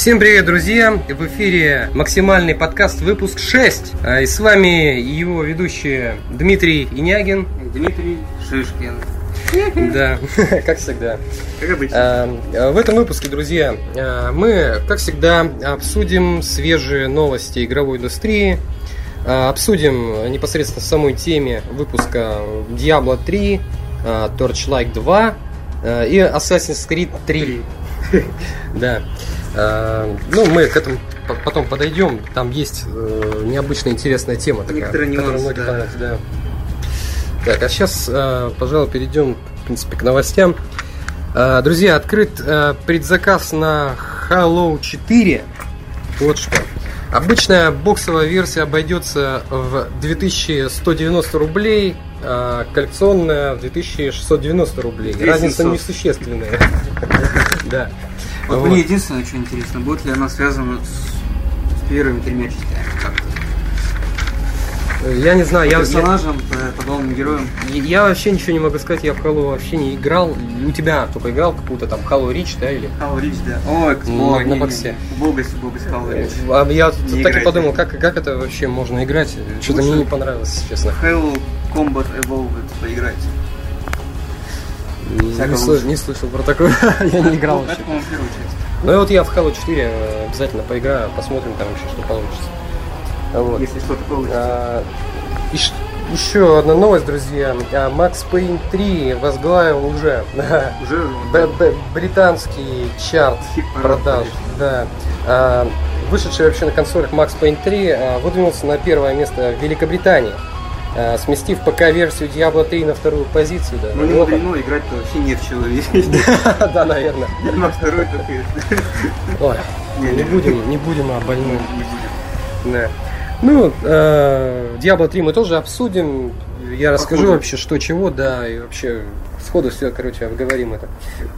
Всем привет, друзья! В эфире максимальный подкаст, выпуск 6. А, и с вами его ведущие Дмитрий Инягин. Дмитрий Шишкин. Да, как всегда. Как обычно. А, В этом выпуске, друзья, а, мы, как всегда, обсудим свежие новости игровой индустрии, а, обсудим непосредственно самой теме выпуска Diablo 3, а, Torchlight 2 а, и Assassin's Creed 3. Да. А, Ну, мы к этому по- потом подойдем. Там есть э, необычная интересная тема такая, Некоторые нюансы, да. понравится, да. Так, а сейчас, пожалуй, перейдем, в принципе, к новостям. Друзья, открыт э, предзаказ на Halo 4. Вот что. Обычная боксовая версия обойдется в 2190 рублей, а коллекционная в 2690 рублей. 2700. Разница несущественная. Да. Вот мне единственное, что интересно, будет ли она связана с, с первыми тремя частями как-то? Я не знаю, я, По я, персонажам, по, по главным героям. я вообще ничего не могу сказать, я в Halo вообще не играл. У тебя только играл какую-то там Halo Reach, да, или? Halo Reach, да. Ой, на не, боксе. не, Богость, богость Halo Reach. А Я Не так и играть. подумал, как, как это вообще можно играть? Что-то мне не понравилось, честно. Halo Combat Evolved поиграть. Не, Всяко слы- лучше. не слышал про такое, я не играл вообще. Ну и вот я в Halo 4 э, обязательно поиграю, посмотрим там вообще, что получится. Вот. Если что-то получится. А, и еще одна новость, друзья. Max Payne 3 возглавил уже Уже б- б- британский чарт продаж. Да. А, Вышедший вообще на консолях Max Payne 3 а, выдвинулся на первое место в Великобритании, а, сместив ПК-версию Diablo 3 на вторую позицию. Да. Ну не Неплохо. мудрено, играть-то вообще нет в человеке. Да, наверное. На второй только. Ой, Не, будем, не будем о больном. Да. Ну, э, Diablo 3 мы тоже обсудим. Я расскажу ходу. вообще, что чего, да, и вообще сходу все, короче, обговорим это.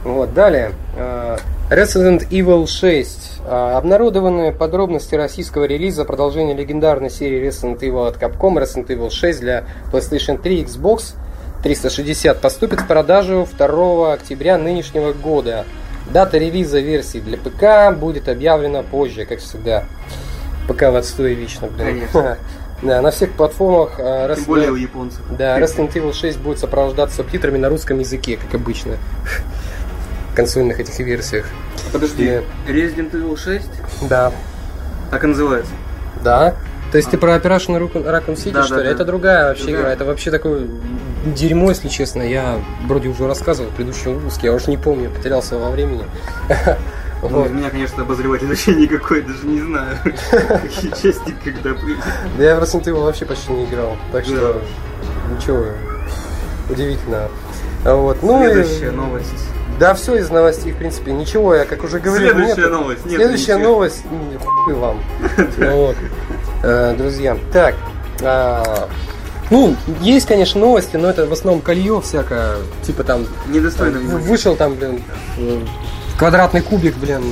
Вот, далее. э, Resident Evil 6. Э, Обнародованы подробности российского релиза продолжения легендарной серии Resident Evil от Capcom. Resident Evil 6 для PlayStation 3 и Xbox 360 поступит в продажу 2 октября нынешнего года. Дата релиза версии для ПК будет объявлена позже, как всегда. ПК в отстое вечно, блин. Конечно. Да, на всех платформах э, Тем Resident- более у японцев. да, Resident Evil 6 будет сопровождаться субтитрами на русском языке, как обычно. В консольных этих версиях. Подожди, Resident Evil 6? Да. Так и называется. Да. То есть ты про Operation Raccoon City, Да, что да, ли? да. Это другая вообще Другая. игра. Это вообще такое дерьмо, если честно. Я вроде уже рассказывал в предыдущем выпуске, я уже не помню, потерялся во времени. Ну, Вот. из меня, конечно, обозреватель вообще никакой, даже не знаю. Какие части, когда были. Да я в Resident Evil вообще почти не играл, так что ничего удивительного. А Вот. Ну Следующая новость. Да, все из новостей, в принципе, ничего, я как уже говорил. Следующая нет. новость. Нет, Следующая ничего. новость, м, хуй вам. Ну вот. Э, Друзья, так, а, ну, есть, конечно, новости, но это в основном колье всякое, типа там, Недостойно вышел там, блин, квадратный кубик, блин,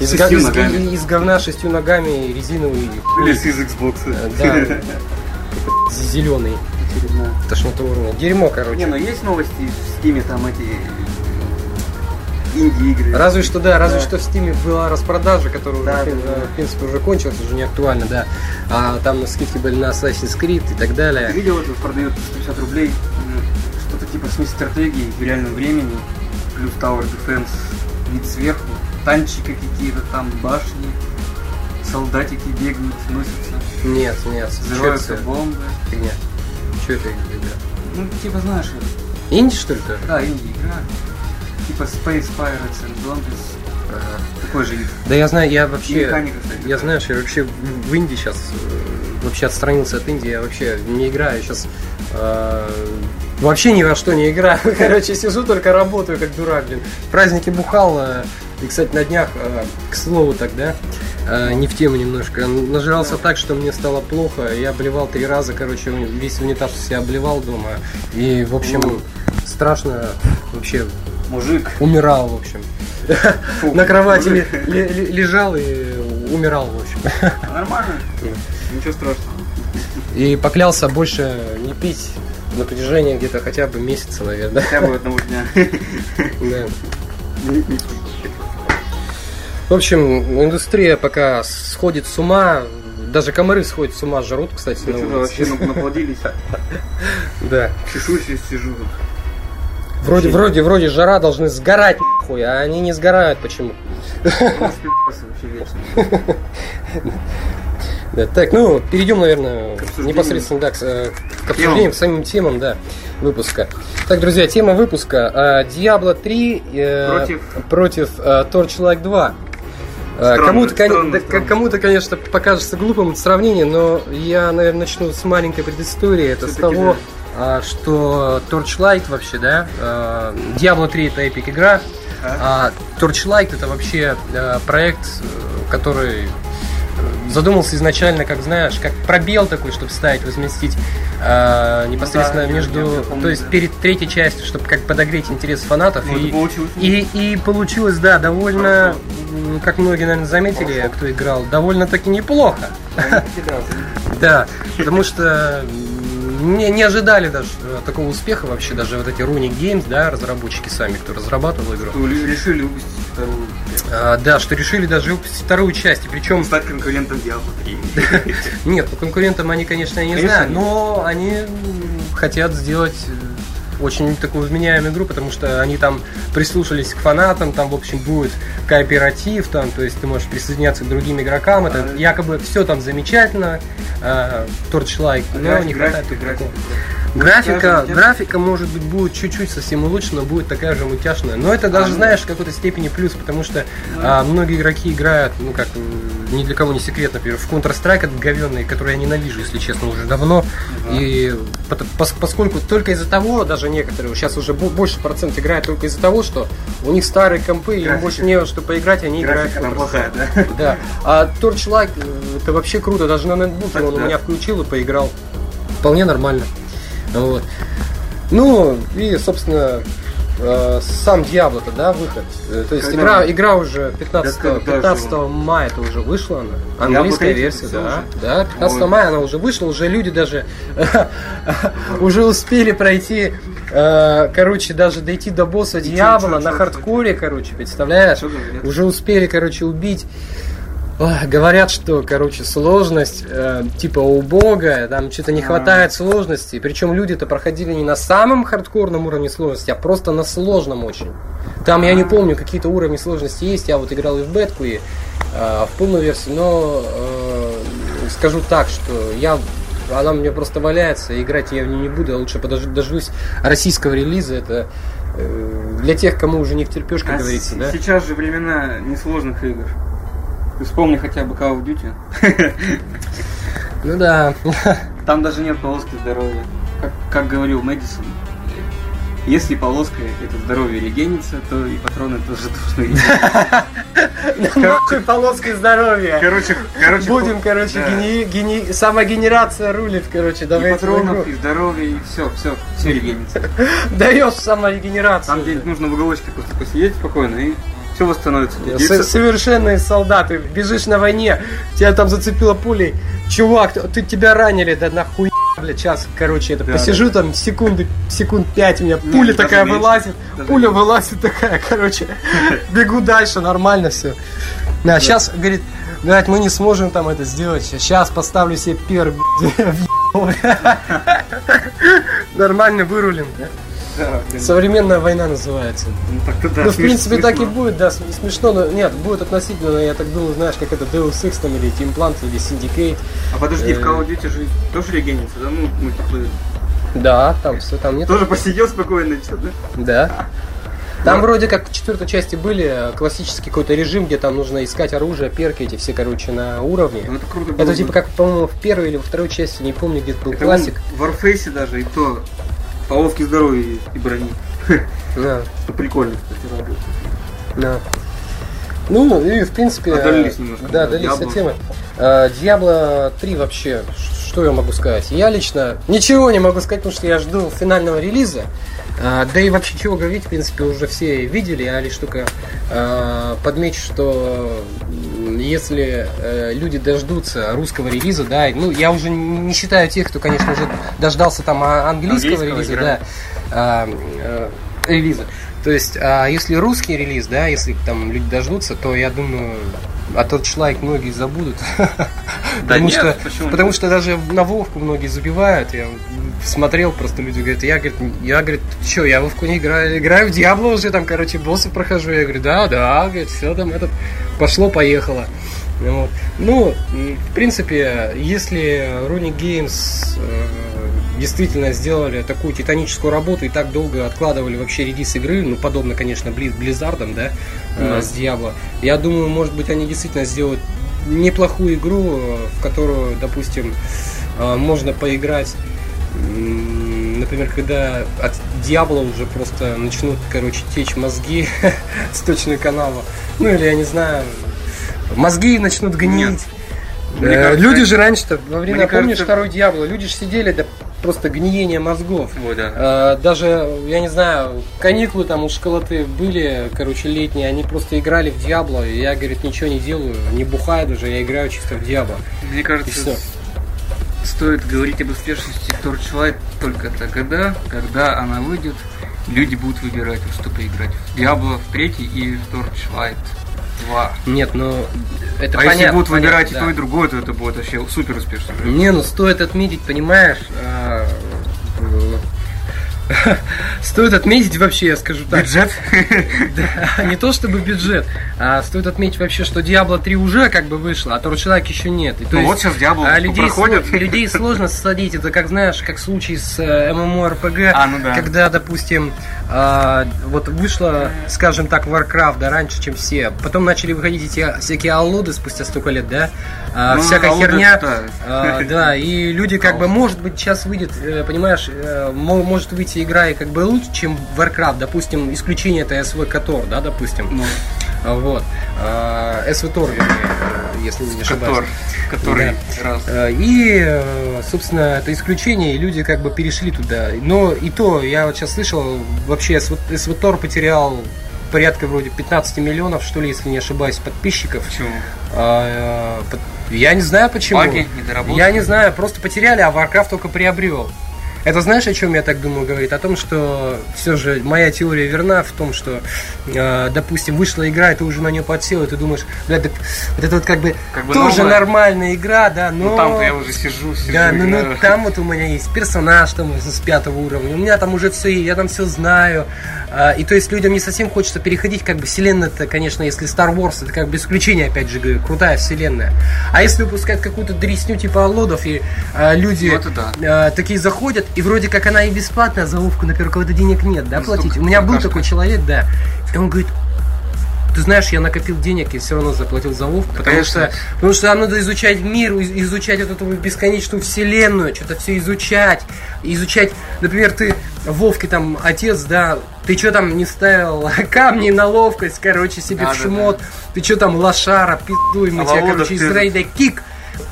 из, га- из- из говна шестью ногами, резиновый, Или с из Xbox. Э, да, зеленый, тошнотворный. Дерьмо, короче. Не, ну есть новости в Стиме, там эти инди-игры. Разве что, да, разве Да. что в Стиме была распродажа, которая Да, уже, да, в- принципе, уже кончилась, уже не актуальна, да. А там скидки были на Assassin's Creed и так Ты далее. видел это, продают по 150 рублей, что-то типа смесь стратегии в реальном времени, плюс Tower Defense, вид сверху, танчики какие-то там, башни, солдатики бегают, носятся, Нет, нет, взрываются это бомбы. фигня? Что это игра? Ну, типа, знаешь, Инди, что ли, тоже? да, инди-игра, типа Space Pirates and Zombies, Ага. такой же вид. Да я знаю, я И вообще... механика, кстати. Я знаешь, я вообще в в Индии сейчас вообще отстранился от Индии, я вообще не играю сейчас. Вообще ни во что не играю. Короче, сижу, только работаю, как дурак, блин. В праздники бухал. э, и, кстати, на днях, э, к слову тогда, э, не в тему немножко, нажрался так, что мне стало плохо. Я обливал три раза, короче, весь унитаз себя обливал дома. И, в общем, страшно вообще Мужик. умирал, в общем. Фу, На кровати мужик. ли- ли- ли- лежал и умирал, в общем. Нормально. Ничего страшного. И поклялся больше не пить на протяжении где-то хотя бы месяца, наверное. Хотя бы одного дня. Да. В общем, индустрия пока сходит с ума, даже комары сходят с ума, жрут, кстати. Да на улице. вообще наплодились. Да. Чешусь и сижу. Вроде, вроде, вроде жара должны сгорать нахуй, а они не сгорают почему? Да, так, ну, перейдем, наверное, К непосредственно да, к, э, к обсуждениям, к самим темам, да, выпуска. Так, друзья, тема выпуска. э, Diablo 3 э, Против? против э, Torchlight 2. Э, Странно, Кому-то, кон- да, кому-то, конечно, покажется глупым сравнение, но я, наверное, начну с маленькой предыстории. Это с Всё-таки того, а, что Torchlight вообще, да, э, Diablo 3 это эпик игра, а Torchlight это вообще э, проект, э, который э, задумался изначально, как знаешь, как пробел такой, чтобы ставить, возместить э, непосредственно Ну да, я- между, я- я помню, то есть да. перед третьей частью, чтобы как подогреть интерес фанатов. Ну, и, получилось. и, и получилось, да, довольно, Хорошо. как многие, наверное, заметили, Хорошо. кто играл, довольно-таки неплохо. Да, потому что не, не ожидали даже э, такого успеха вообще, даже вот эти Runic Games, да, разработчики сами, кто разрабатывал игру. Решили выпустить вторую. А, да, что решили даже выпустить вторую часть, и причем... Стать конкурентом Diablo 3. Нет, по конкурентам они, конечно, я не знаю, но они хотят сделать э, очень такую вменяемую игру, потому что они там прислушались к фанатам, там, в общем, будет кооператив, там, то есть ты можешь присоединяться к другим игрокам, это А. якобы все там замечательно, а, Torchlight, но не хватает тут графика. Графика, графика, может быть, будет чуть-чуть совсем улучшена, будет такая же мультяшная. Но это даже, А, ну. знаешь, в какой-то степени плюс, потому что Ну. а, многие игроки играют, ну как, ни для кого не секрет, например, в Counter-Strike этот говенный, который я ненавижу, если честно, уже давно. Ага. И пос- поскольку только из-за того, даже некоторые, сейчас уже бо- больше процент играют только из-за того, что у них старые компы, и им Графика. больше не во что поиграть, они играют в Графика Counter-Strike. плохая, да? Да. А Torchlight э, это вообще круто. Даже на ноутбуке он у да. меня включил и поиграл. Вполне нормально. Вот. Ну, и, собственно, э, сам Diablo-то, да, выход. Э, То есть Когда игра, игра уже 15, Да, когда же 15 мая это уже вышла она. Английская 3 версия, да. уже? Да, 15 Ой. мая она уже вышла, уже люди даже уже успели пройти, э, короче, даже дойти до босса чё, на хардкоре, короче, представляешь? Уже успели, короче, убить. Говорят, что, короче, сложность э, типа убогая, там что-то не хватает сложности. Причем люди-то проходили не на самом хардкорном уровне сложности, а просто на сложном очень. Там, я не А. помню, какие-то уровни сложности есть. Я вот играл и в бетку, и э, в полную версию, но э, скажу так, что я она мне просто валяется, играть я в нее не буду, я лучше подож- дождусь российского релиза. Это э, для тех, кому уже не втерпешь, как А говорится, да? Сейчас же времена несложных игр. Ты вспомни хотя бы Call of Duty. Ну да. Там даже нет полоски здоровья. Как, как говорил Мэдисон, если полоска это здоровье регенится, то и патроны тоже должны Нахуй полоской здоровья. Короче, короче, Будем, короче, самогенерация рулит, короче, и давайте в патронов, и здоровья, и все, все, все регенится. Даешь саморегенерацию. Там где нужно в уголочке просто посидеть спокойно, и все восстановится. С- Совершенные солдаты, бежишь на войне, тебя там зацепило пулей. Чувак, ты тебя ранили, да нахуй, бля, час, короче, это Да, посижу да. там секунды, секунд пять, у меня пуля такая меньше, вылазит, пуля меньше. вылазит такая, короче, бегу дальше, нормально все. Да, сейчас, говорит, блядь, мы не сможем там это сделать, сейчас поставлю себе пер, Нормально вырулим. Да, блин. Современная война называется. Ну, так-то да, ну, в принципе, так и смешно. будет, да, см- смешно, но нет, будет относительно, я так думаю, знаешь, как это Deus Ex там, или Team Plant, или Syndicate. А подожди, в Э. Call of Duty же тоже регенится, да? Ну, мультиплеер. Да, там все, там нет. Тоже посидел спокойно, и всё, да? Да. Там Да. вроде как в четвертой части были классический какой-то режим, где там нужно искать оружие, перки эти все, короче, на уровне. Ну, это круто было Это типа как, по-моему, в первой или во второй части, не помню, где был Это классик. В Warface даже и то полоски здоровья и- брони. Да, Что прикольно, кстати, радует. да. Ну, и в принципе... Отдалились э, немножко, Да, да, отдалились от темы. Э, Diablo 3 вообще, что я могу сказать? Я лично ничего не могу сказать, потому что я жду финального релиза. А, да и вообще чего говорить, в принципе, уже все видели, я лишь только подмечу, что если э, люди дождутся русского релиза, да, ну, я уже не считаю тех, кто, конечно, уже дождался там а- английского, Английского релиза, игра. да, а, э, релиза. То есть, а если русский релиз, да, если там люди дождутся, то я думаю, а тот шлайк многие забудут. потому, нет, что, почему? потому что даже на Вовку многие забивают. Я смотрел, просто люди говорят, я, говорит, я, говорит, что, я Вовку не играю, играю в Диабло уже, там, короче, боссы прохожу. Я говорю, да, да, говорит, все там, этот, пошло-поехало. Вот. Ну, в принципе, если Runic Games э, действительно сделали такую титаническую работу и так долго откладывали вообще релиз игры, ну, подобно, конечно, Близ, Blizzard'ам, да, Да. с Diablo, я думаю, может быть, они действительно сделают неплохую игру, в которую, допустим, э, можно поиграть Например, когда от Диабло уже просто начнут, короче, течь мозги сточные канала. Ну или я не знаю, мозги начнут гнить. Э, кажется, люди же раньше-то, во время, помнишь, кажется- второй Диабло, люди же сидели, да просто гниение мозгов. Вот, да. Э, Даже, я не знаю, каникулы там у школоты были, короче, летние, они просто играли в Диабло, и я, говорит, ничего не делаю, не бухаю даже, я играю чисто в Диабло. Мне кажется, стоит говорить об успешности Torchlight только тогда, когда она выйдет, люди будут выбирать, во что поиграть. В Diablo в третий и в Torchlight 2. Нет, ну это а понятно. если будут выбирать понятно, и то, да. и другое, то это будет вообще супер успешно. Не, ну стоит отметить, понимаешь, а, э, стоит отметить вообще, я скажу так. Бюджет? Да, не то чтобы бюджет, а стоит отметить вообще, что Diablo 3 уже как бы вышло, а Torchlight еще нет. И то Ну есть, вот сейчас Diablo а людей, проходит. сло- людей сложно садить. Это как знаешь, как случай с э, MMORPG, А, ну да. когда, допустим, а, вот вышло, скажем так, Warcraft, да, раньше, чем все. Потом начали выходить эти всякие аллуды спустя столько лет, да, А, Ну, всякая херня. А, да, и люди как бы, может быть, сейчас выйдет, э, понимаешь, э, мо- может выйти игра и как бы лучше, чем Warcraft, допустим, исключение это SV Котор, да, допустим. Ну, А, Вот. А, SV Тор, вернее, если не ошибаюсь. Котор, который раз. Э, И, э, собственно, это исключение, и люди как бы перешли туда. Но и то, я вот сейчас слышал, вообще СВТОР потерял порядка вроде 15 миллионов, что ли, если не ошибаюсь, подписчиков. Почему? А, э, Я не знаю почему. Баги, недоработки? Я не знаю, просто потеряли, а Warcraft только приобрел. Это знаешь, о чем я так думаю говорит? О том, что все же моя теория верна в том, что, э, допустим, вышла игра, и ты уже на нее подсел, и ты думаешь, бля, так вот это вот как бы, Как бы тоже новая. нормальная игра, да, но... Ну там-то я уже сижу, сижу. Да, ну, ну, там вот у меня есть персонаж там с пятого уровня, у меня там уже все, я там все знаю. А, и то есть людям не совсем хочется переходить, как бы вселенная это, конечно, если Star Wars, это как бы исключение, опять же говорю, крутая вселенная. А если выпускать какую-то дресню типа Аллодов, и а, люди Ну, это да. а, такие заходят, и вроде как она и бесплатная, за Вовку, например, кого-то денег нет, да, Ну, платить. столько У меня был какашка. такой человек, да, и он говорит, ты знаешь, я накопил денег и все равно заплатил за Вовку, потому конечно. что, потому что нам надо изучать мир, из- изучать вот эту бесконечную вселенную, что-то все изучать, изучать, например, ты в Вовке там отец, да, ты что там не ставил камни на ловкость, короче, себе Да, в да, шмот, ты что там лошара, пиздуй, мы А тебя, короче, из ты- рейда кик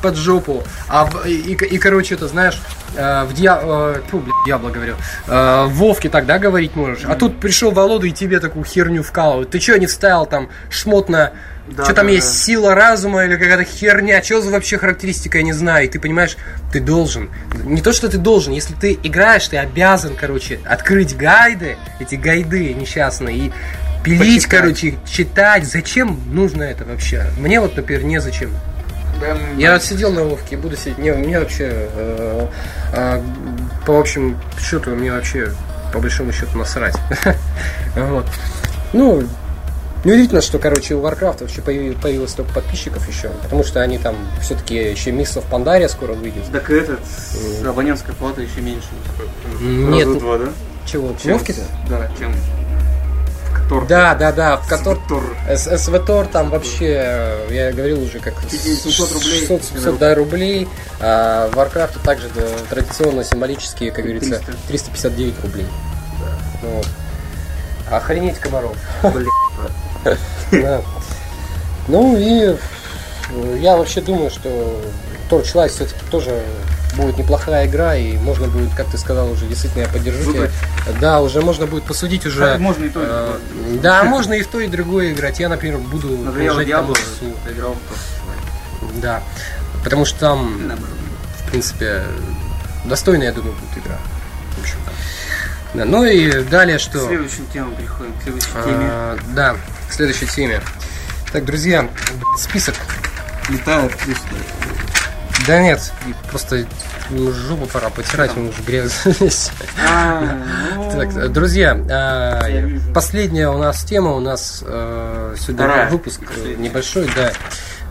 под жопу, а в- и, и, и, короче, это знаешь, э, в Дья... э, тьфу, блядь, Диабло говорю, э, Вовке тогда говорить можешь, а тут пришел Волода и тебе такую херню вкалывают, ты что не вставил там шмот на... Да, что там да, есть да. сила разума или какая-то херня, что за вообще характеристика, я не знаю. И ты понимаешь, ты должен. Не то, что ты должен, если ты играешь, ты обязан, короче, открыть гайды, эти гайды несчастные, и пилить, Почитать. короче, читать. Зачем нужно это вообще? Мне вот, например, незачем. Да, ну, Я да. вот сидел на Вовке, буду сидеть. Не, мне вообще, э, э, по общему счету, мне вообще, по большому счету, насрать. Вот. Ну, неудивительно, что, короче, у Warcraft вообще появи- появилось столько подписчиков еще, потому что они там все-таки еще Мисс в Пандария скоро выйдет. Так этот, абонентская плата еще меньше. Нет, Раза два, да? Чего, Чем- Вовки-то? Да, чем в Котор. Да, да, да, в. Котор. С- СВТОР там вообще, э, я говорил уже, как 700 рублей. 600 700 да, рублей. А Warcraft также да, традиционно символически, как говорится, 300. 359 рублей. Вот. Охренеть комаров. Да. Ну и э, я вообще думаю, что Torchlight все-таки тоже будет неплохая игра, и можно будет, как ты сказал, уже действительно я поддержу тебя. Да, уже можно будет посудить уже. Так можно и то, и э, другое. Да, можно и в то, и другое играть. Я, например, буду играл в Torchlight. Да. Потому что там, в принципе, достойная, я думаю, будет игра. В общем-то. Да, ну и далее что? К следующим темам переходим, к следующей теме. А, да, к следующей теме. Так, друзья, список. Летает Да нет, просто жопу пора потирать, он уже грязный. А, ну, Так, друзья, а, последняя у нас тема, у нас э, сегодня выпуск э, небольшой, да.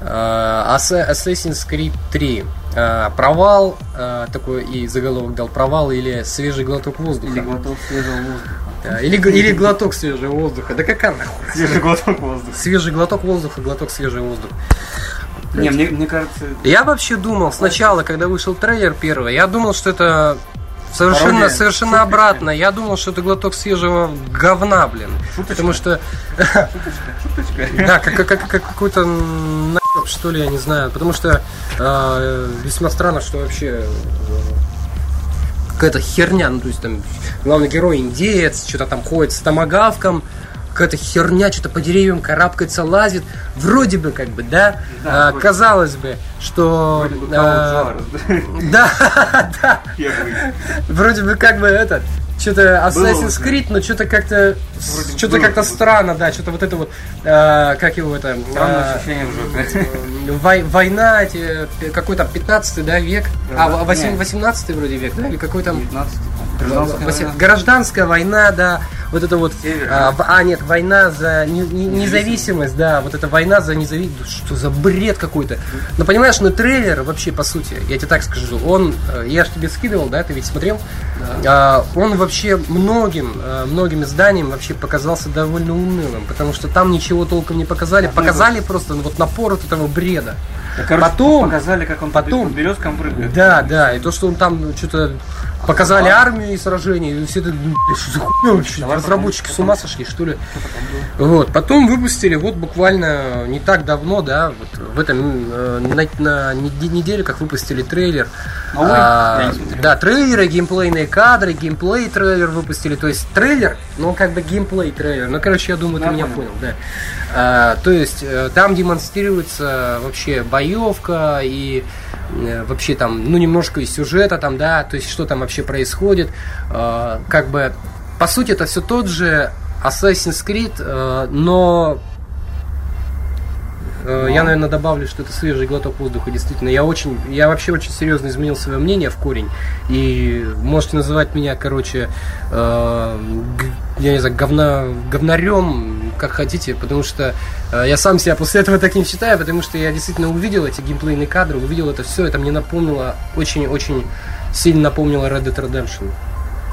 А, Assa- Assassin's Creed 3. А, Провал, а, такой и заголовок дал, провал или свежий глоток воздуха. Или глоток свежего воздуха. Да, Или, или глоток свежего воздуха. Да какая нахуй? Свежий глоток воздуха. Свежий глоток воздуха, глоток свежего воздуха. Не, мне, мне кажется, Я вообще думал сначала, когда вышел трейлер первый, я думал, что это совершенно, Пародия. совершенно Шуточка. обратно. Я думал, что это глоток свежего говна, блин. Шуточка. Потому что, шуточка. да, как, как, как- как какой-то наеб, что ли, я не знаю. Потому что э, весьма странно, что вообще э, какая-то херня, ну то есть там главный герой индеец, что-то там ходит с томагавком, какая-то херня, что-то по деревьям карабкается, лазит. Вроде бы как бы, да, Да, а, казалось бы, что... Вроде бы а, да, да, вроде бы как бы этот, что-то Assassin's. Creed, но что-то как-то, что-то как-то странно, да, что-то вот это вот, а, как его это, вой- война, какой там 15 да, век, а, Да, восемь- нет. 18 вроде век, да, или какой там... 19 Гражданская война. Гражданская война, да, вот это вот, Север. а, а, нет, война за не- не- независимость, да, вот эта война за независимость, что за бред какой-то. Но понимаешь, ну трейлер вообще, по сути, я тебе так скажу, он, э, я же тебе скидывал, да, ты ведь смотрел, А, он вообще многим, э, многим изданиям вообще показался довольно унылым, потому что там ничего толком не показали, Одно показали просто ну, вот напор вот этого бреда. Да, короче, Потом- показали, как он потом- березкам прыгает. Да, да, и то, что он там ну, что-то показали армию и сражения, и все это, что за хуйня вообще, разработчики с ума сошли, что ли? Вот, потом выпустили, вот буквально не так давно, да, вот в этом, э, на, на неде- неделе, как выпустили трейлер. Новый? А, да, трейлеры, геймплейные кадры, геймплей трейлер выпустили, то есть трейлер, ну как бы геймплей трейлер, ну короче, я думаю, ты меня понял. да. А, то есть э, там демонстрируется вообще боевка и вообще там, ну немножко и сюжета там, да, то есть что там вообще происходит, А, как бы по сути это все тот же Assassin's Creed, э, но э, я, Но. наверное, добавлю, что это свежий глоток воздуха, действительно. Я очень, я вообще очень серьезно изменил свое мнение в корень. И можете называть меня, короче, э, я не знаю, говна, говнарем, как хотите, потому что э, я сам себя после этого таким считаю, потому что я действительно увидел эти геймплейные кадры, увидел это все, это мне напомнило, очень-очень сильно напомнило Red Dead Redemption.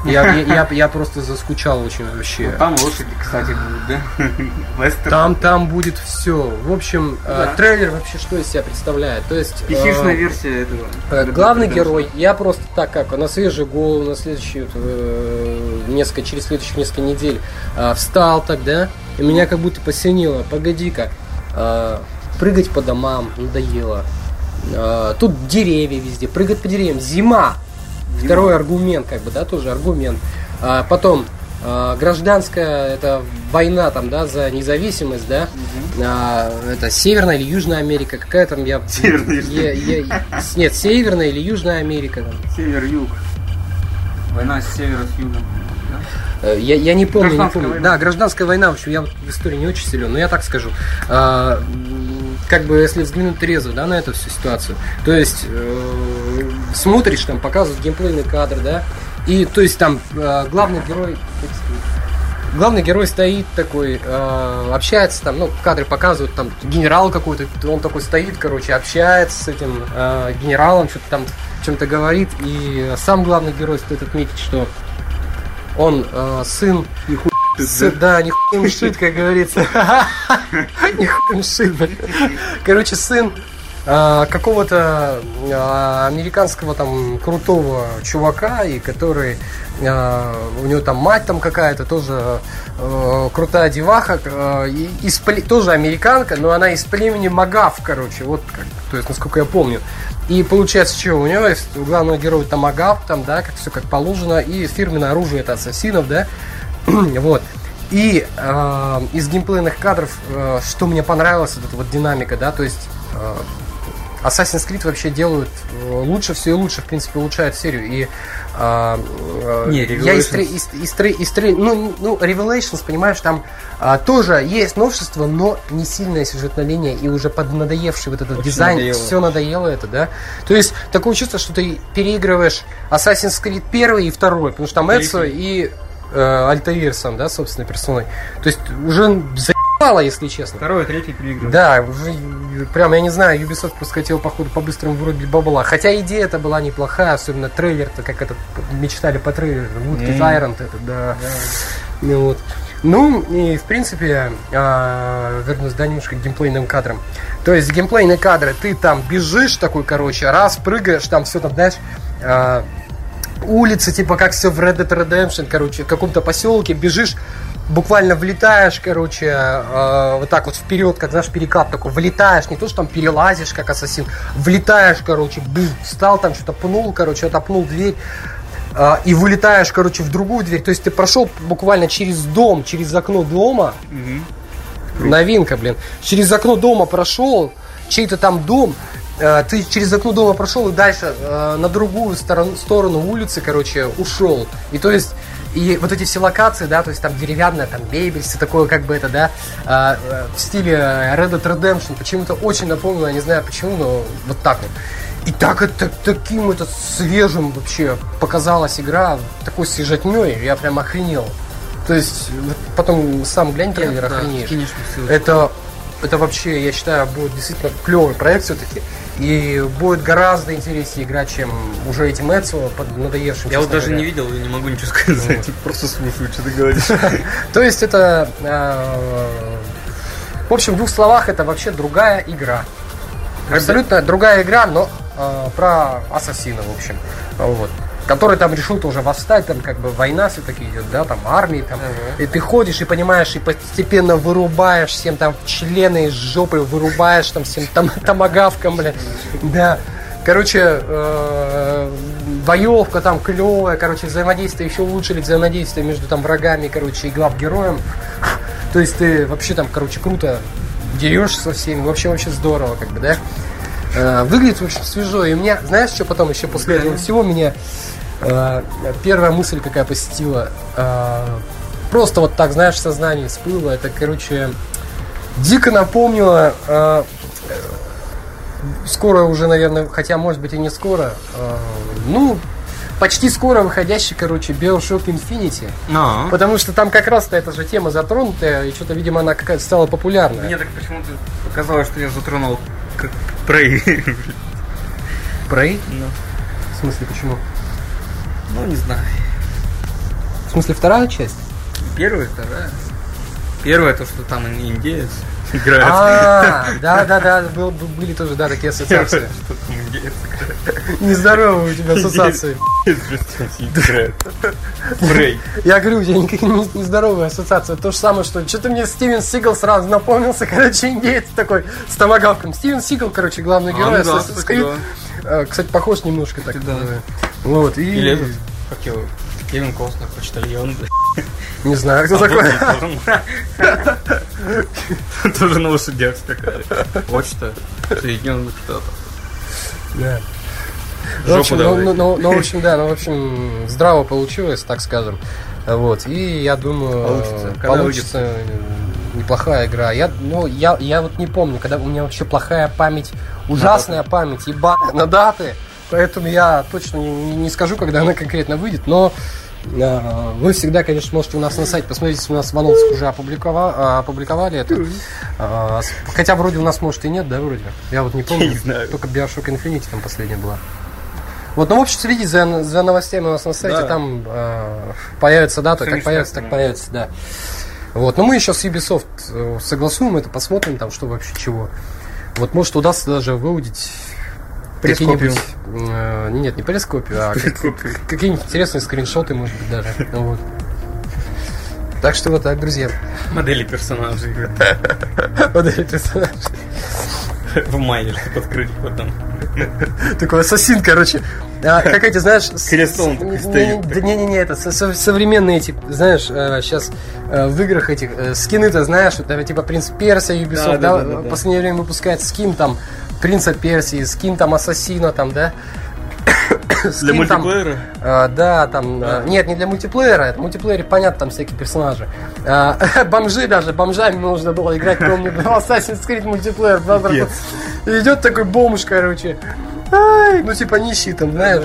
Я, я, я, я просто заскучал очень вообще. Ну, Там лошади, кстати, будут, да? Лестер. Там, там будет все. В общем, э, Да. трейлер вообще что из себя представляет? То есть э, Пихишная версия этого. э, главный герой, я просто так как на свежую голову на следующие вот, э, несколько через следующих несколько недель э, встал тогда, и меня как будто посинило. Погоди-ка, э, прыгать по домам надоело. Э, тут деревья везде, прыгать по деревьям. Зима. Второй аргумент, как бы, да, тоже аргумент. А, потом а, гражданская это война там, да, за независимость, да. А, это Северная или Южная Америка, какая там я. Северная, я- я- нет, Северная или Южная Америка. там. Север-юг. Война с севера с югом. Э, Я, я не помню, не помню. война. Да, гражданская война, в общем, я в истории не очень силен, но я так скажу. А, как бы, если взглянуть трезво, да, на эту всю ситуацию, то есть э, смотришь, там показывают геймплейный кадр, да, и то есть там э, главный герой, главный герой стоит такой, э, общается там, ну, кадры показывают, там генерал какой-то, он такой стоит, короче, общается с этим э, генералом, что-то там чем-то говорит, и сам главный герой стоит отметить, что он э, сын С- да, не шит, как говорится. Не шит, блин. Короче, сын а, какого-то а, американского там крутого чувака, и который а, у него там мать там какая-то тоже крутая деваха, и из тоже американка, но она из племени Магав, короче, вот как, то есть насколько я помню. И получается, что у него есть у главного героя там Магав, там, да, как все как положено, и фирменное оружие это ассасинов, да, вот. И э, из геймплейных кадров, э, что мне понравилось, вот эта вот динамика, да, то есть э, Assassin's Creed вообще делают э, лучше все и лучше, в принципе, улучшают серию. И а, э, Не, я из, из, из из тре- ну, ну, Revelations, понимаешь, там а, тоже есть новшество, но не сильная сюжетная линия и уже поднадоевший вот этот Очень дизайн, надоело. все надоело это, да. То есть такое чувство, что ты переигрываешь Assassin's Creed первый и второй, потому что там Эдсо и э, Альтаир сам, да, собственной персоной. То есть уже заебало, если честно. Второй, третий переигрывает. Да, уже прям, я не знаю, Ubisoft просто хотел, походу, по-быстрому вырубить бабла. Хотя идея это была неплохая, особенно трейлер-то, как этот, мечтали по трейлеру, Woodkid М. Iron, это, да. Ну, вот. Ну, и, в принципе, а, вернусь да, немножко к геймплейным кадрам. То есть, геймплейные кадры, ты там бежишь такой, короче, раз, прыгаешь, там все там, знаешь, а, улицы, типа как все в Red Dead Redemption, короче, в каком-то поселке, бежишь, буквально влетаешь, короче, э, вот так вот вперед, как знаешь, перекат такой, влетаешь, не то, что там перелазишь, как ассасин, влетаешь, короче, бум, встал там, что-то пнул, короче, отопнул дверь, э, и вылетаешь, короче, в другую дверь. То есть ты прошел буквально через дом, через окно дома, Мгм. Новинка, блин. Через окно дома прошел, чей-то там дом, ты через окно дома прошел и дальше э, на другую сторону, сторону улицы, короче, ушел. И то есть и вот эти все локации, да, то есть там деревянная, там мебель, все такое, как бы это, да, э, э, в стиле Red Dead Redemption, почему-то очень напомнило, я не знаю почему, но вот так вот. И так это таким это свежим вообще показалась игра, такой свежатней, я прям охренел. То есть, потом сам глянь трейлер, Да, охренеешь. мне ссылочку. Это, это вообще, я считаю, будет действительно клевый проект все-таки. И будет гораздо интереснее играть, чем уже этим Эцио под надоевшим. Я вот даже говоря. не видел и не могу ничего сказать. Просто слушаю, что ты говоришь. То есть это, э, в общем, в двух словах, это вообще другая игра. Абсолютно другая игра, но э, про ассасина, в общем. Вот. Который там решил тоже восстать, там как бы война все-таки идет, да, там армии, там. И ты ходишь и понимаешь, и постепенно вырубаешь всем там члены из жопы, вырубаешь там всем там томагавкам, бля. Да. Короче, э, боевка там клевая, короче, взаимодействие еще улучшили взаимодействие между там врагами, короче, и глав героем. То есть ты вообще там, короче, круто дерешься со всеми, вообще вообще здорово, как бы, да. Э, Выглядит очень свежо. И у меня, знаешь, что потом еще после этого всего меня э, первая мысль какая посетила. э, просто вот так, знаешь, в сознании всплыло. Это, короче, дико напомнило. скоро уже, наверное, хотя, может быть, и не скоро. ну, почти скоро выходящий, короче, Bioshock Infinity. Но. Потому что там как раз-то эта же тема затронутая, и что-то, видимо, она какая-то стала популярной. Мне так почему-то показалось, что я затронул Prey. Prey? Ну, В смысле, почему? Ну, не знаю. В смысле, вторая часть? Первая, вторая. Первое, то, что там индеец играет. А, да, да, да, был- был- были тоже, да, такие ассоциации. Нездоровые у тебя ассоциации. Прей. Я говорю, у тебя никакие не- нездоровые ассоциации. То же самое, что что-то мне Стивен Сигал сразу напомнился, короче, индеец такой с томагавком. Стивен Сигал, короче, главный А, герой ну кстати. Э, Кстати, похож немножко так. Вот, и... Как его, Кевин Костнер, почтальон. Не знаю, кто такой. Тоже на лошадях скакали. Почта, Соединенных Штатов. Да. В Жопу общем, ну, ну, ну, ну, в общем, да, ну, в общем, здраво получилось, так скажем. Вот, и я думаю, Получится. Получится э, неплохая игра. Я, ну, я, я вот не помню, когда у меня вообще плохая память, ужасная память, еба на даты, поэтому я точно не, не- скажу, когда она конкретно выйдет, но э, вы всегда, конечно, можете у нас на сайте посмотреть, у нас в анонсах уже опубликова- опубликовали это. С- Хотя вроде у нас, может, и нет, да, вроде? Я вот не помню. не знаю. Только Bioshock Infinity там последняя была. Вот, ну, в общем, следите за, за новостями у нас на сайте, Да. там э, появится дата, Всё как появится, так появится, да. Вот, но мы еще с Ubisoft э, согласуем это, посмотрим там, что вообще чего. Вот, может, удастся даже выудить какие-нибудь... э, нет, не пресс-копию, а как- какие-нибудь интересные скриншоты, может быть, даже. Ну, вот. Так что вот так, друзья. Модели персонажей. Модели персонажей. в майне, чтобы открыть потом. Такой ассасин, короче. А, как эти, знаешь... Крестом стоит. Да не-не-не, это со- со- современные эти, знаешь, сейчас в играх этих э, скины-то, знаешь, э, типа Принц Персия, Ubisoft, Да, в последнее время выпускает скин там Принца Персии, скин там Ассасина там, да? Для там- мультиплеера? а, да, там. Да. а, нет, не для мультиплеера. Это в мультиплеере понятно, там всякие персонажи. А, бомжи даже, бомжами нужно было играть, помню, в Assassin's Creed мультиплеер. да. И идет такой бомж, короче. Ай, ну типа нищий там, знаешь.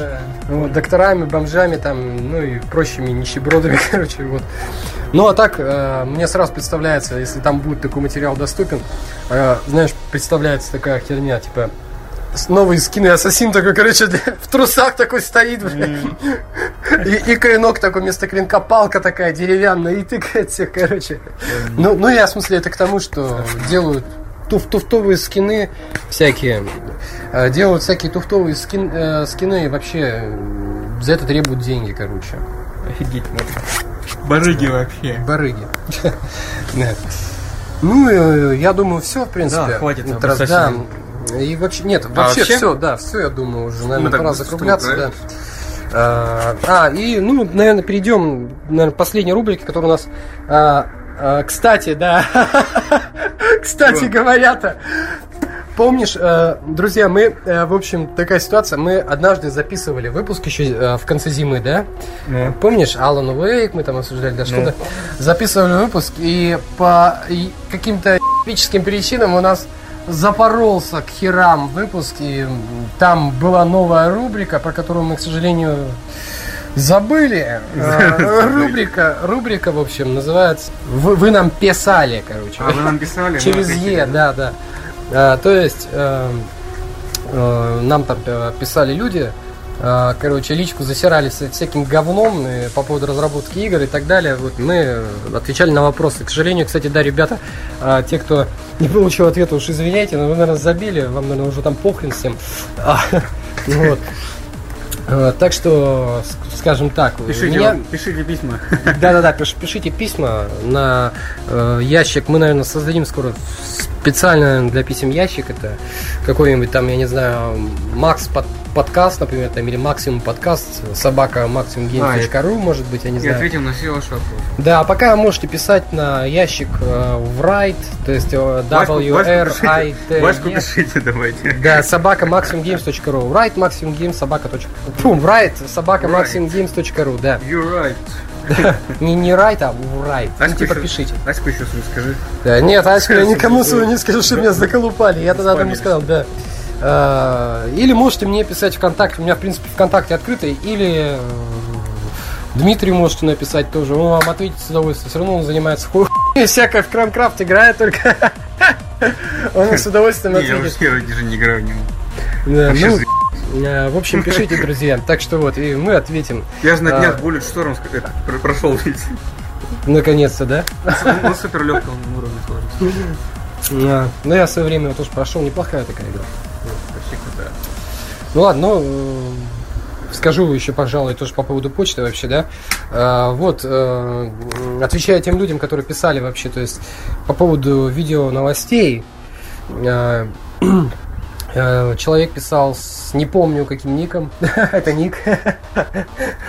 Вот, докторами, бомжами там, ну и прочими нищебродами, короче, вот. Ну а так, э, мне сразу представляется, если там будет такой материал доступен, э, знаешь, представляется такая херня, типа, новые скины ассасин такой, короче, в трусах такой стоит, бля. И, и клинок такой вместо клинка палка такая деревянная и тыкает всех, короче. Ну, ну я в смысле это к тому, что делают туф туфтовые скины всякие, э, делают всякие туфтовые скин, э, скины и вообще э, за это требуют деньги, короче. Офигеть. Барыги вообще. Барыги. Ну, я думаю, все, в принципе. Да, хватит да. И вообще, нет, вообще, вообще? все, да, все, я думаю, уже, наверное, Мы пора закругляться, да. А, а, и, ну, наверное, перейдем, наверное, к последней рубрике, которая у нас... а, а, кстати, да. Кстати говоря-то. Помнишь, э, друзья, мы, э, в общем, такая ситуация, мы однажды записывали выпуск еще э, в конце зимы, да? Ну. Помнишь, Алан Уэйк, мы там обсуждали, да, что-то. Ну. Записывали выпуск, и по каким-то эпическим причинам у нас запоролся к херам выпуск, и там была новая рубрика, про которую мы, к сожалению, забыли. Э, Рубрика, рубрика, в общем, называется «Вы, вы нам писали», короче. А вы нам писали? мы Через. Е, да, да. А, то есть э, э, нам там писали люди, короче, личку засирали всяким говном э, по поводу разработки игр и так далее. Вот мы отвечали на вопросы. К сожалению, кстати, да, ребята, э, те, кто не получил ответа, уж извиняйте, но вы, наверное, забили, вам, наверное, уже там похрен всем. А, Вот. Так что, скажем так, Пишите, меня- пишите письма. да-да-да, пиш- пишите письма на э, ящик. Мы, наверное, создадим скоро специально для писем ящик. Это какой-нибудь там, я не знаю, Макс под, подкаст, например, там, или Максимум подкаст, собака максимумгеймс.ру, может быть, я не И знаю. ответим на все ваши вопросы. Да, пока можете писать на ящик э, в write, то есть э, Ваську- w Ваську r i пишите. давайте. да, собака maximumgames.ru. Write maximumgames собака. Фу, write собака maximumgames.ru, да. You're right. Не, не write, а write. Ну, типа пишите. Аську еще свою скажи. Да, нет, Аську я никому свою не скажу, что меня заколупали. Я тогда ему Спалились. сказал, да. А, Или можете мне писать ВКонтакте. У меня, в принципе, ВКонтакте открытый. Или э, Дмитрию можете написать тоже. Он вам ответит с удовольствием. Все равно он занимается хуй всякое в Крамкрафт играет только. Он с удовольствием Не, я уже ответит. первой даже не играю в него. Да, ну, э, В общем, пишите, друзья. Так что вот, и мы ответим. Я же на А. днях Bullet Storm прошел ведь. Наконец-то, да? Он супер легком уровне сложности. Да. Ну, я в свое время тоже прошел. Неплохая такая игра. Крутая. Ну ладно, ну, э, скажу еще, пожалуй, тоже по поводу почты вообще, да. Э, вот, э, отвечая тем людям, которые писали вообще, то есть по поводу видео новостей, э, человек писал с не помню каким ником, это ник.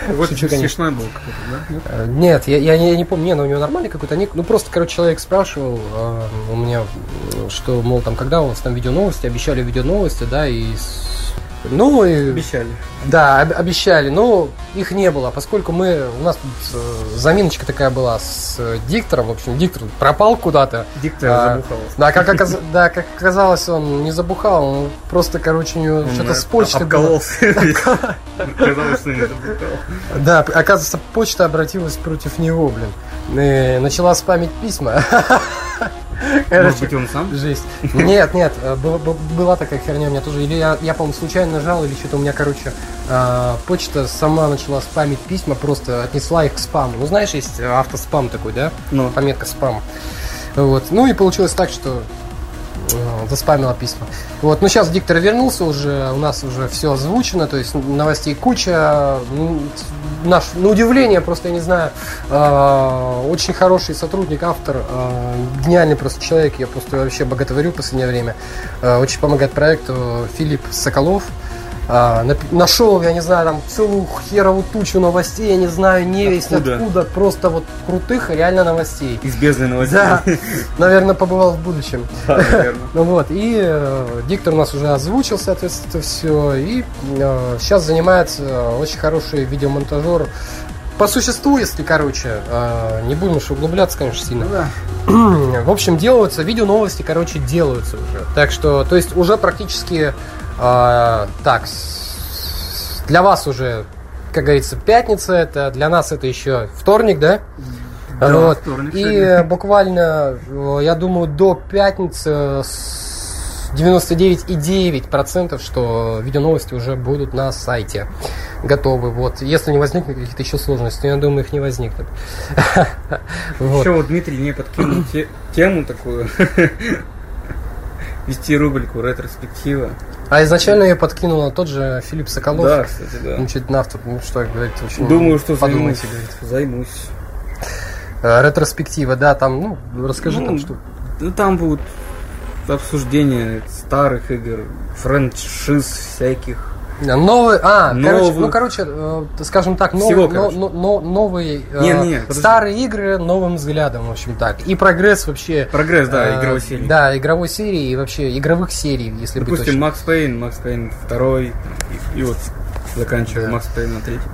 Вот Шучу, смешной был какой-то, да? Э, Нет, я, я, не, не помню, не, ну, у него нормальный какой-то ник. Ну просто, короче, человек спрашивал э, у меня, что, мол, там, когда у вас там видео новости, обещали видео новости, да, и ну, и Обещали. Да, об- обещали, но их не было, поскольку мы, у нас тут э, заминочка такая была с э, диктором, в общем, диктор пропал куда-то. Диктор А, забухался. Да, как, оказ- да, как оказалось, он не забухал, он просто, короче, у него что-то э, с почтой было. что не забухал. Да, оказывается, почта обратилась против него, блин. И начала спамить письма. Может быть, он сам? Жесть. Нет, нет, э, была, такая херня у меня тоже. Или я, я по-моему, случайно нажал, или что-то у меня, короче, э, почта сама начала спамить письма, просто отнесла их к спаму. Ну, знаешь, есть автоспам такой, да? Ну. Пометка спам. Вот. Ну и получилось так, что заспамила письма. Вот, ну сейчас диктор вернулся уже, у нас уже все озвучено, то есть новостей куча. Ну, Наш, на удивление, просто я не знаю, э, очень хороший сотрудник, автор, э, гениальный просто человек, я просто вообще боготворю в последнее время. Э, очень помогает проекту Филипп Соколов. А, нашел, я не знаю, там целую херовую тучу новостей, я не знаю, не весь Откуда? откуда, просто вот крутых реально новостей. Из бездны новостей. Да, наверное, побывал в будущем. Да, наверное. Ну вот, и э, диктор у нас уже озвучил, соответственно, это все. И э, сейчас занимается э, очень хороший видеомонтажер. По существу, если, короче, э, не будем уж углубляться, конечно, сильно. Ну да. В общем, делаются, видео новости, короче, делаются уже. Так что, то есть уже практически э, так, для вас уже, как говорится, пятница, это для нас это еще вторник, да? Да, вот. вторник И сегодня. буквально, я думаю, до пятницы с 99,9%, что видеоновости уже будут на сайте готовы. Вот. Если не возникнут каких-то еще сложностей, я думаю, их не возникнет. Еще вот Дмитрий мне подкинул те- тему такую. Вести рубрику ретроспектива. А изначально ее подкинула тот же Филипп Соколов. Да, кстати, да. Замечательный автор. Ну что, говорит, очень Думаю, что займусь. подумайте, говорит. Займусь. Э, Ретроспектива, да, там, ну, расскажи Ну, там, что. Ну, там будут обсуждения старых игр, франшиз всяких. Новый, а, короче, Новых. ну, короче, э, скажем так, нов- Всего, но- короче. но- но- новые, э, Не, не, старые игры новым взглядом, в общем так. И прогресс вообще. Прогресс, да, э, игровой серии. Да, игровой серии и вообще игровых серий, если быть Допустим, точным. Макс Пейн, Макс Пейн второй, и, и вот заканчивая Да. Макс Пейн на третьем.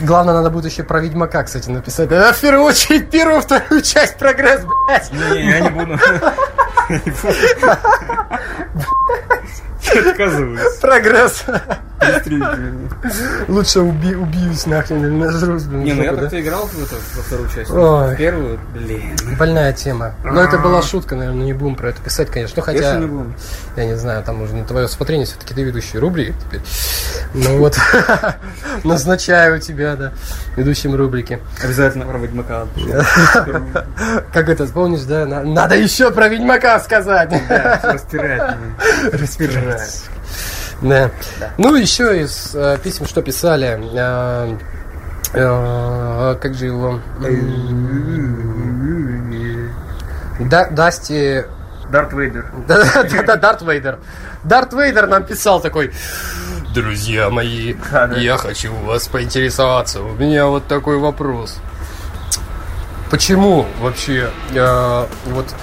Главное, надо будет еще про Ведьмака, кстати, написать. Да, в первую очередь, первую, вторую часть прогресс, блядь. Не, я не буду. Отказываюсь. Прогресс. Лучше уби- убьюсь нахрен или нажрусь, блин, Не, ну я так-то играл в эту, во вторую часть. Ой. В первую, блин. Больная тема. Но это была шутка, наверное, не будем про это писать, конечно. Ну, хотя, Конечно, не будем. я не знаю, там уже на твое усмотрение, все-таки ты ведущий рубрики теперь. Ну вот, назначаю тебя, да, ведущим рубрики. Обязательно про Ведьмака. Как это, помнишь, да? На- Надо еще про Ведьмака сказать. Распирать. Распирать. Да. Ну, еще из э, писем, что писали. э, э, как же его? Да, Дасти Дарт Вейдер. Да, да, да, Дарт Вейдер. Дарт Вейдер нам писал такой. Друзья мои, Да, да. я хочу у вас поинтересоваться. У меня вот такой вопрос. Почему вообще э, вот,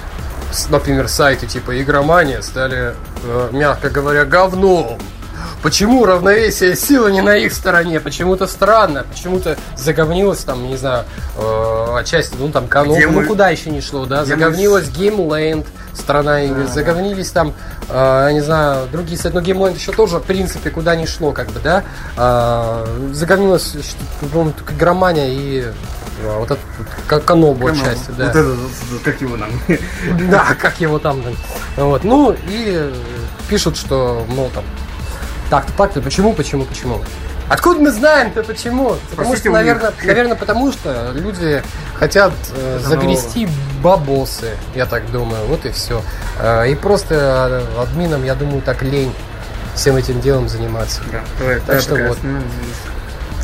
например, сайты типа Игромания стали, э, мягко говоря, говном? Почему равновесие силы не на их стороне? Почему-то странно, почему-то заговнилось там, не знаю, э, отчасти, ну там Где ну мы- куда еще не шло, да? где мы Заговнилось Gameland, страна игр, заговнились там, э, я не знаю, другие сайты, но Gameland еще тоже, в принципе, куда не шло, как бы, да? А, заговнилось, по-моему, только Игромания и а, вот этот как канал был частью, да. Вот это, как его нам. Да, как его там. Вот. Ну, и э, пишут, что, мол, там, так-то, так-то, почему, почему, почему? Откуда мы знаем-то почему? Потому Спросите что, у них. наверное, наверное, потому что люди хотят э, загрести бабосы, я так думаю, вот и все. и просто э, админам, я думаю, так лень всем этим делом заниматься. Да, давай, Так давай что вот. основная.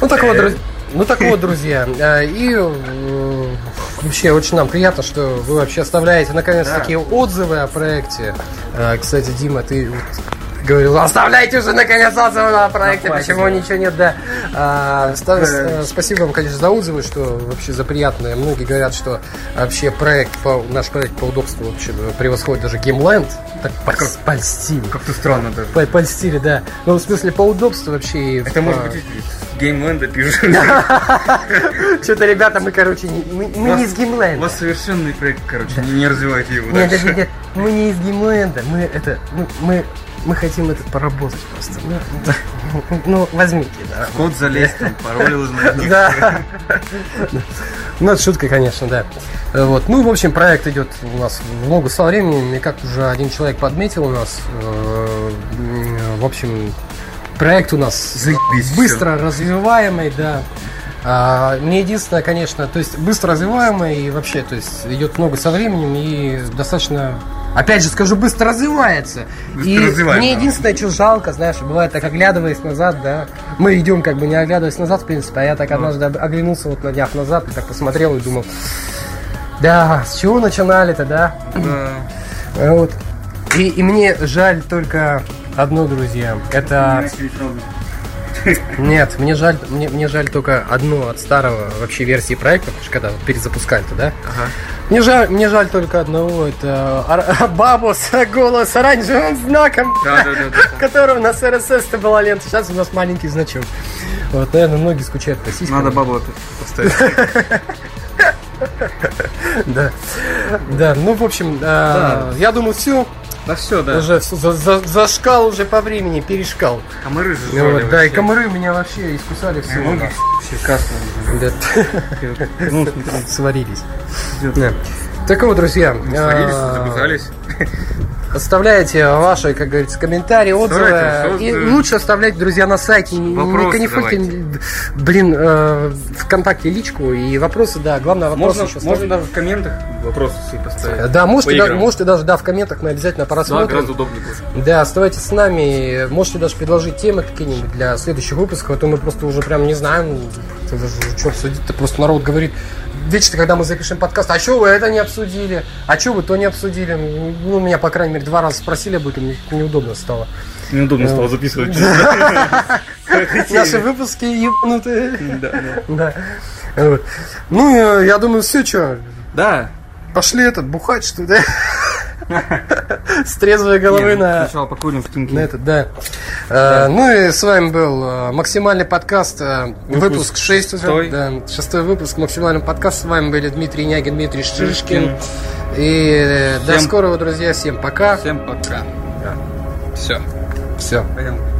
Ну так вот, друзья. Ну так вот, друзья. э, И э, вообще очень нам приятно, что вы вообще оставляете наконец-таки отзывы о проекте. Э, Кстати, Дима, ты говорил, оставляйте уже наконец отзывы о проекте, почему ничего нет, да. А, э, Спасибо вам, конечно, за отзывы, что вообще за приятное. Многие говорят, что вообще проект, по, наш проект по удобству вообще превосходит даже Gameland. Так польс- польстили. Как-то странно даже. По- Польстили, да. Ну, в смысле, по удобству вообще. Это по- может быть из Геймленда пишут. Что-то, ребята, мы, короче, мы, не из У Геймленда. вас совершенный проект, короче, не, развивайте его Нет, нет, нет, мы не из Геймленда. Мы это, ну, мы, мы хотим это поработать просто. Ну, ну, ну, возьмите, да. Код залезть, там, пароль узнать. Да. Ну, это шутка, конечно, да. Вот. Ну, в общем, проект идет у нас в ногу со временем, и как уже один человек подметил у нас, э, в общем, проект у нас Заебись быстро развиваемый, да. А, мне единственное, конечно, то есть быстро развиваемый и вообще, то есть идет много со временем и достаточно опять же скажу, быстро развивается. Быстро и развивается, мне единственное, что жалко, знаешь, бывает так, оглядываясь назад, да, мы идем как бы не оглядываясь назад, в принципе, а я так однажды оглянулся вот на днях назад и так посмотрел и думал, да, с чего начинали-то, да? Да. Вот. И, и мне жаль только одно, друзья. Это. Нет, мне жаль, мне, мне жаль только одно от старого вообще версии проекта, потому что когда вот перезапускали-то, да? Ага. Мне жаль, мне жаль только одного, это ар- бабу с голос оранжевым знаком, Да, да, да, да. которого на СРСС-то была лента. Сейчас у нас маленький значок. Вот, наверное, многие скучают по сиськам. Надо бабу поставить. Да. Да, ну, в общем, а, я думаю, все. Да все, да. Уже за, за- зашкал уже по времени, перешкал. Комары же Ну вот, да, и комары меня вообще искусали все. Ноги вообще касные. Да. Ну. Сварились. Да. Так вот, друзья, Сварились, а, завязались. Оставляйте ваши, как говорится, комментарии, отзывы. Оставляйте, И лучше оставлять, друзья, на сайте. Вопросы не канифольте, блин, э, ВКонтакте личку и вопросы, да, главное вопросы Можно, еще можно даже в комментах вопросы свои поставить. Да, можете, да- можете даже, да, в комментах мы обязательно Да, просмотрим. гораздо удобнее будет. Да, оставайтесь с нами. Можете даже предложить темы какие-нибудь для следующих выпусков, а то мы просто уже прям не знаем, что обсудить-то. Просто народ говорит, вечно, когда мы запишем подкаст, а что вы это не обсудили? А что вы то не обсудили? Ну, меня, по крайней мере, два раза спросили об этом, мне неудобно стало. Неудобно стало записывать. Наши выпуски ебнутые. Да. Ну, я думаю, все, что, Да. пошли этот, бухать, что ли? С трезвой головы ну, на... Сначала покурим в тинке. На этот, да. Э, ну и с вами был э, максимальный подкаст, э, выпуск, 6 уже. шестой. Да, шестой выпуск максимальный подкаст. С вами были Дмитрий Нягин, Дмитрий Шишкин. И до скорого, друзья. Всем пока. Всем пока. Да. Все. Все. Пойдем.